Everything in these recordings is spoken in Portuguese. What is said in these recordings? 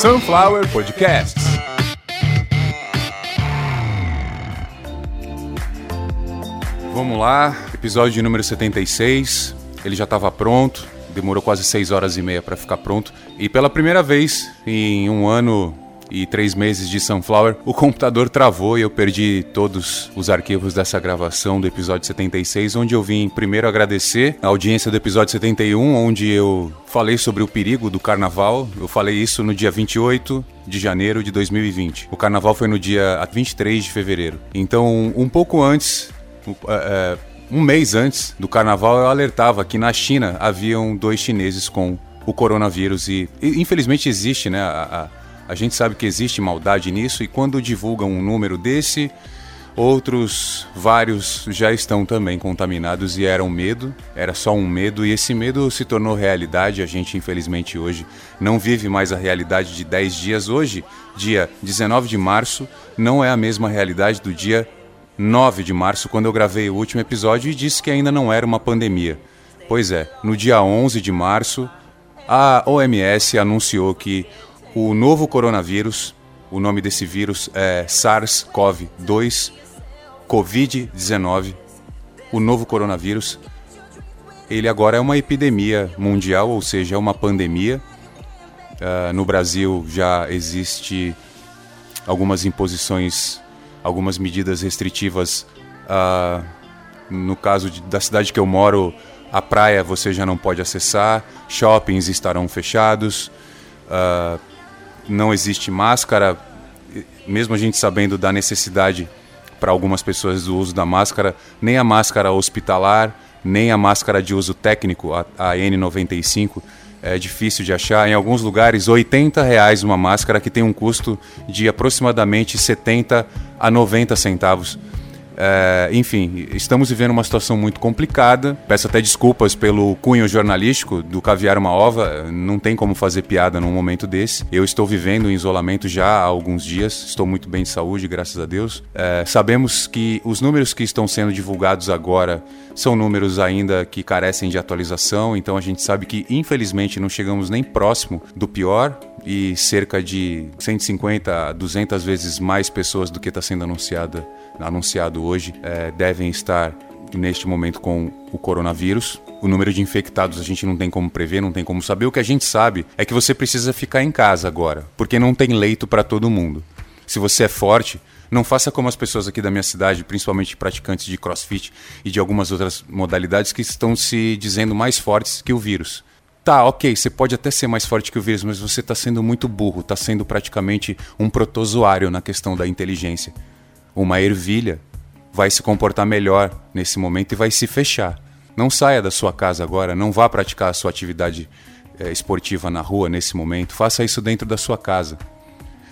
Sunflower Podcasts. Vamos lá, episódio número 76. Ele já estava pronto, demorou quase 6 horas e meia para ficar pronto. E pela primeira vez em um ano e três meses de Sunflower, o computador travou e eu perdi todos os arquivos dessa gravação do episódio 76, onde eu vim primeiro agradecer a audiência do episódio 71, onde eu falei sobre o perigo do carnaval. Eu falei isso no dia 28 de janeiro de 2020. O carnaval foi no dia 23 de fevereiro. Então, um pouco antes. É, um mês antes do carnaval, eu alertava que na China haviam dois chineses com o coronavírus e, e infelizmente existe, né, a, a gente sabe que existe maldade nisso e quando divulgam um número desse, outros vários já estão também contaminados e era um medo, era só um medo e esse medo se tornou realidade. A gente infelizmente hoje não vive mais a realidade de 10 dias hoje, dia 19 de março, não é a mesma realidade do dia 9 de março, quando eu gravei o último episódio e disse que ainda não era uma pandemia. Pois é, no dia 11 de março, a OMS anunciou que o novo coronavírus, o nome desse vírus é SARS-CoV-2, Covid-19, o novo coronavírus, ele agora é uma epidemia mundial, ou seja, é uma pandemia. Uh, no Brasil já existe algumas imposições, algumas medidas restritivas. Uh, no caso de, da cidade que eu moro, a praia você já não pode acessar, shoppings estarão fechados. Uh, não existe máscara, mesmo a gente sabendo da necessidade para algumas pessoas do uso da máscara, nem a máscara hospitalar, nem a máscara de uso técnico, a, a N95, é difícil de achar. Em alguns lugares, 80 reais uma máscara que tem um custo de aproximadamente 70 a 90 centavos. É, enfim, estamos vivendo uma situação muito complicada. Peço até desculpas pelo cunho jornalístico do Caviar uma Ova. Não tem como fazer piada num momento desse. Eu estou vivendo em isolamento já há alguns dias. Estou muito bem de saúde, graças a Deus. É, sabemos que os números que estão sendo divulgados agora são números ainda que carecem de atualização. Então a gente sabe que, infelizmente, não chegamos nem próximo do pior e cerca de 150 a 200 vezes mais pessoas do que está sendo anunciada anunciado hoje é, devem estar neste momento com o coronavírus. O número de infectados a gente não tem como prever, não tem como saber. O que a gente sabe é que você precisa ficar em casa agora, porque não tem leito para todo mundo. Se você é forte, não faça como as pessoas aqui da minha cidade, principalmente praticantes de crossfit e de algumas outras modalidades que estão se dizendo mais fortes que o vírus. Tá, ok, você pode até ser mais forte que o vírus, mas você está sendo muito burro, está sendo praticamente um protozoário na questão da inteligência uma ervilha vai se comportar melhor nesse momento e vai se fechar. Não saia da sua casa agora, não vá praticar a sua atividade é, esportiva na rua nesse momento, faça isso dentro da sua casa.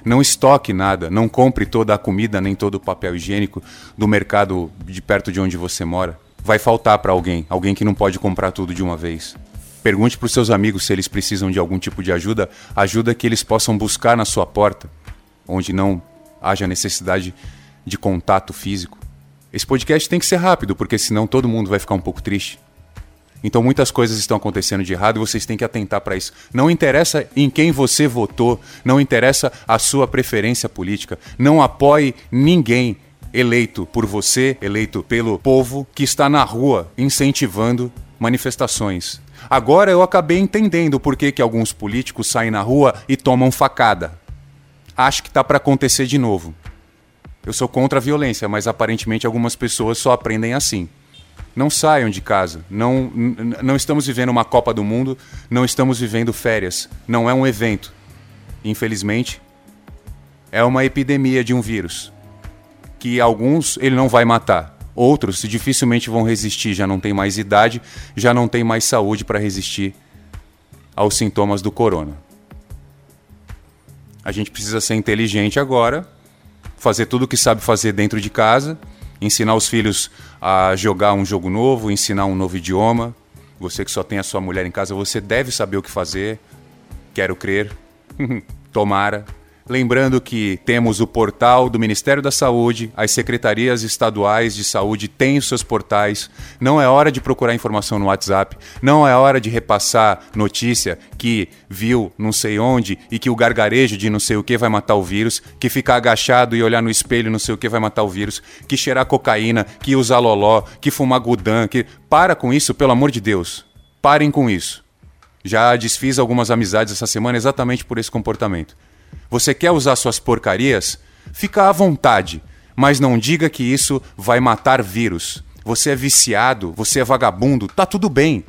Não estoque nada, não compre toda a comida nem todo o papel higiênico do mercado de perto de onde você mora. Vai faltar para alguém, alguém que não pode comprar tudo de uma vez. Pergunte para os seus amigos se eles precisam de algum tipo de ajuda, ajuda que eles possam buscar na sua porta, onde não haja necessidade de contato físico. Esse podcast tem que ser rápido, porque senão todo mundo vai ficar um pouco triste. Então muitas coisas estão acontecendo de errado e vocês têm que atentar para isso. Não interessa em quem você votou, não interessa a sua preferência política. Não apoie ninguém eleito por você, eleito pelo povo que está na rua incentivando manifestações. Agora eu acabei entendendo por que, que alguns políticos saem na rua e tomam facada. Acho que está para acontecer de novo. Eu sou contra a violência, mas aparentemente algumas pessoas só aprendem assim. Não saiam de casa. Não, não estamos vivendo uma Copa do Mundo, não estamos vivendo férias. Não é um evento. Infelizmente, é uma epidemia de um vírus que alguns ele não vai matar. Outros dificilmente vão resistir, já não tem mais idade, já não tem mais saúde para resistir aos sintomas do corona. A gente precisa ser inteligente agora fazer tudo o que sabe fazer dentro de casa, ensinar os filhos a jogar um jogo novo, ensinar um novo idioma. Você que só tem a sua mulher em casa, você deve saber o que fazer. Quero crer. Tomara. Lembrando que temos o portal do Ministério da Saúde, as secretarias estaduais de saúde têm os seus portais. Não é hora de procurar informação no WhatsApp, não é hora de repassar notícia que viu não sei onde e que o gargarejo de não sei o que vai matar o vírus, que ficar agachado e olhar no espelho não sei o que vai matar o vírus, que cheirar cocaína, que usar loló, que fumar gudan, que para com isso, pelo amor de Deus. Parem com isso. Já desfiz algumas amizades essa semana exatamente por esse comportamento. Você quer usar suas porcarias? Fica à vontade, mas não diga que isso vai matar vírus. Você é viciado, você é vagabundo, tá tudo bem.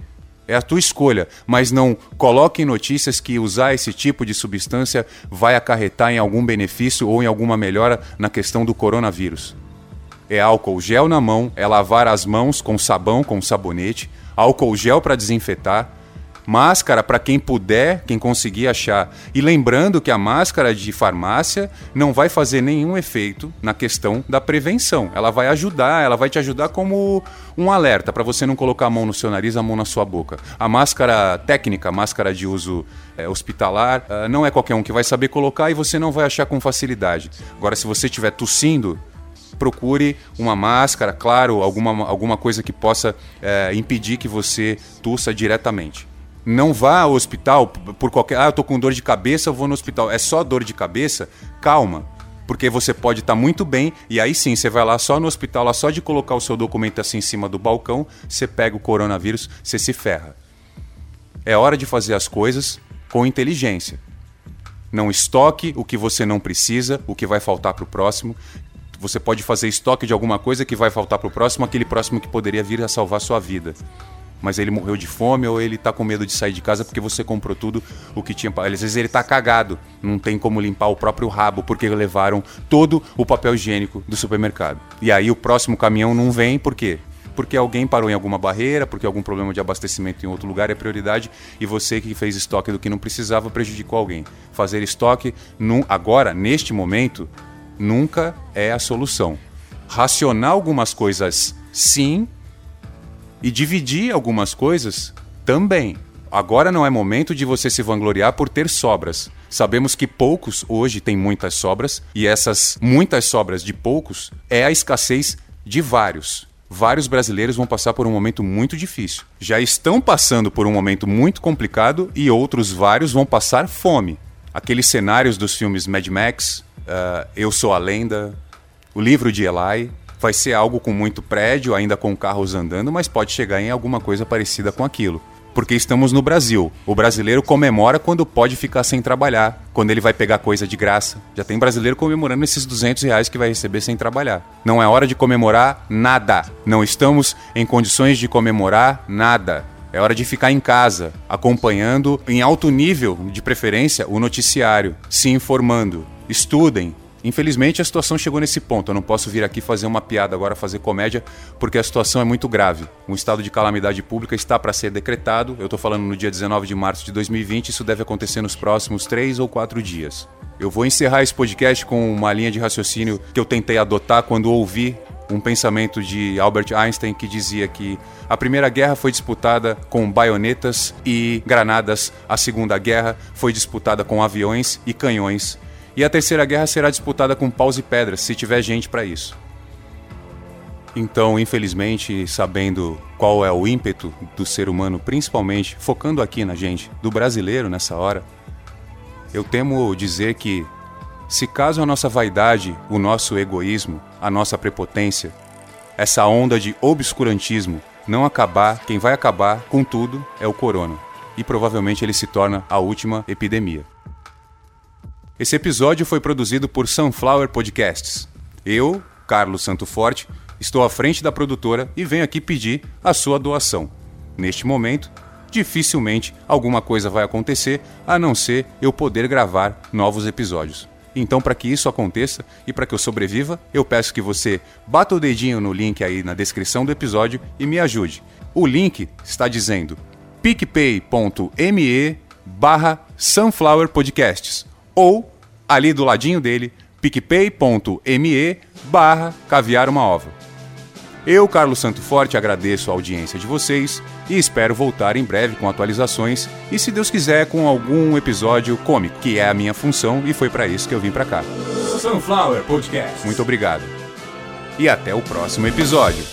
É a tua escolha, mas não coloque em notícias que usar esse tipo de substância vai acarretar em algum benefício ou em alguma melhora na questão do coronavírus. É álcool gel na mão, é lavar as mãos com sabão, com sabonete, álcool gel para desinfetar, Máscara para quem puder, quem conseguir achar. E lembrando que a máscara de farmácia não vai fazer nenhum efeito na questão da prevenção. Ela vai ajudar, ela vai te ajudar como um alerta para você não colocar a mão no seu nariz, a mão na sua boca. A máscara técnica, a máscara de uso é, hospitalar, uh, não é qualquer um que vai saber colocar e você não vai achar com facilidade. Agora, se você estiver tossindo, procure uma máscara, claro, alguma, alguma coisa que possa é, impedir que você tussa diretamente. Não vá ao hospital por qualquer. Ah, eu tô com dor de cabeça, eu vou no hospital. É só dor de cabeça? Calma. Porque você pode estar tá muito bem e aí sim você vai lá só no hospital, lá só de colocar o seu documento assim em cima do balcão, você pega o coronavírus, você se ferra. É hora de fazer as coisas com inteligência. Não estoque o que você não precisa, o que vai faltar para o próximo. Você pode fazer estoque de alguma coisa que vai faltar para o próximo, aquele próximo que poderia vir a salvar sua vida mas ele morreu de fome ou ele tá com medo de sair de casa porque você comprou tudo o que tinha. Às vezes ele tá cagado, não tem como limpar o próprio rabo porque levaram todo o papel higiênico do supermercado. E aí o próximo caminhão não vem, por quê? Porque alguém parou em alguma barreira, porque algum problema de abastecimento em outro lugar é prioridade e você que fez estoque do que não precisava prejudicou alguém. Fazer estoque num, agora, neste momento, nunca é a solução. Racionar algumas coisas, sim, e dividir algumas coisas também. Agora não é momento de você se vangloriar por ter sobras. Sabemos que poucos hoje têm muitas sobras e essas muitas sobras de poucos é a escassez de vários. Vários brasileiros vão passar por um momento muito difícil. Já estão passando por um momento muito complicado e outros vários vão passar fome. Aqueles cenários dos filmes Mad Max, uh, Eu Sou a Lenda, o livro de Eli, vai ser algo com muito prédio, ainda com carros andando, mas pode chegar em alguma coisa parecida com aquilo. Porque estamos no Brasil. O brasileiro comemora quando pode ficar sem trabalhar, quando ele vai pegar coisa de graça. Já tem brasileiro comemorando esses 200 reais que vai receber sem trabalhar. Não é hora de comemorar nada. Não estamos em condições de comemorar nada. É hora de ficar em casa, acompanhando em alto nível, de preferência, o noticiário, se informando. Estudem, Infelizmente a situação chegou nesse ponto. Eu não posso vir aqui fazer uma piada agora, fazer comédia, porque a situação é muito grave. Um estado de calamidade pública está para ser decretado. Eu estou falando no dia 19 de março de 2020. Isso deve acontecer nos próximos três ou quatro dias. Eu vou encerrar esse podcast com uma linha de raciocínio que eu tentei adotar quando ouvi um pensamento de Albert Einstein que dizia que a Primeira Guerra foi disputada com baionetas e granadas, a Segunda Guerra foi disputada com aviões e canhões e a terceira guerra será disputada com paus e pedras, se tiver gente para isso. Então, infelizmente, sabendo qual é o ímpeto do ser humano, principalmente focando aqui na gente, do brasileiro nessa hora, eu temo dizer que, se caso a nossa vaidade, o nosso egoísmo, a nossa prepotência, essa onda de obscurantismo não acabar, quem vai acabar com tudo é o corona. E provavelmente ele se torna a última epidemia. Esse episódio foi produzido por Sunflower Podcasts. Eu, Carlos Santo Forte, estou à frente da produtora e venho aqui pedir a sua doação. Neste momento, dificilmente alguma coisa vai acontecer a não ser eu poder gravar novos episódios. Então, para que isso aconteça e para que eu sobreviva, eu peço que você bata o dedinho no link aí na descrição do episódio e me ajude. O link está dizendo picpay.me barra Sunflower Podcasts ou, ali do ladinho dele, picpay.me barra caviar uma ova. Eu, Carlos Santo Forte, agradeço a audiência de vocês e espero voltar em breve com atualizações e, se Deus quiser, com algum episódio cômico, que é a minha função e foi para isso que eu vim para cá. Sunflower Podcast. Muito obrigado. E até o próximo episódio.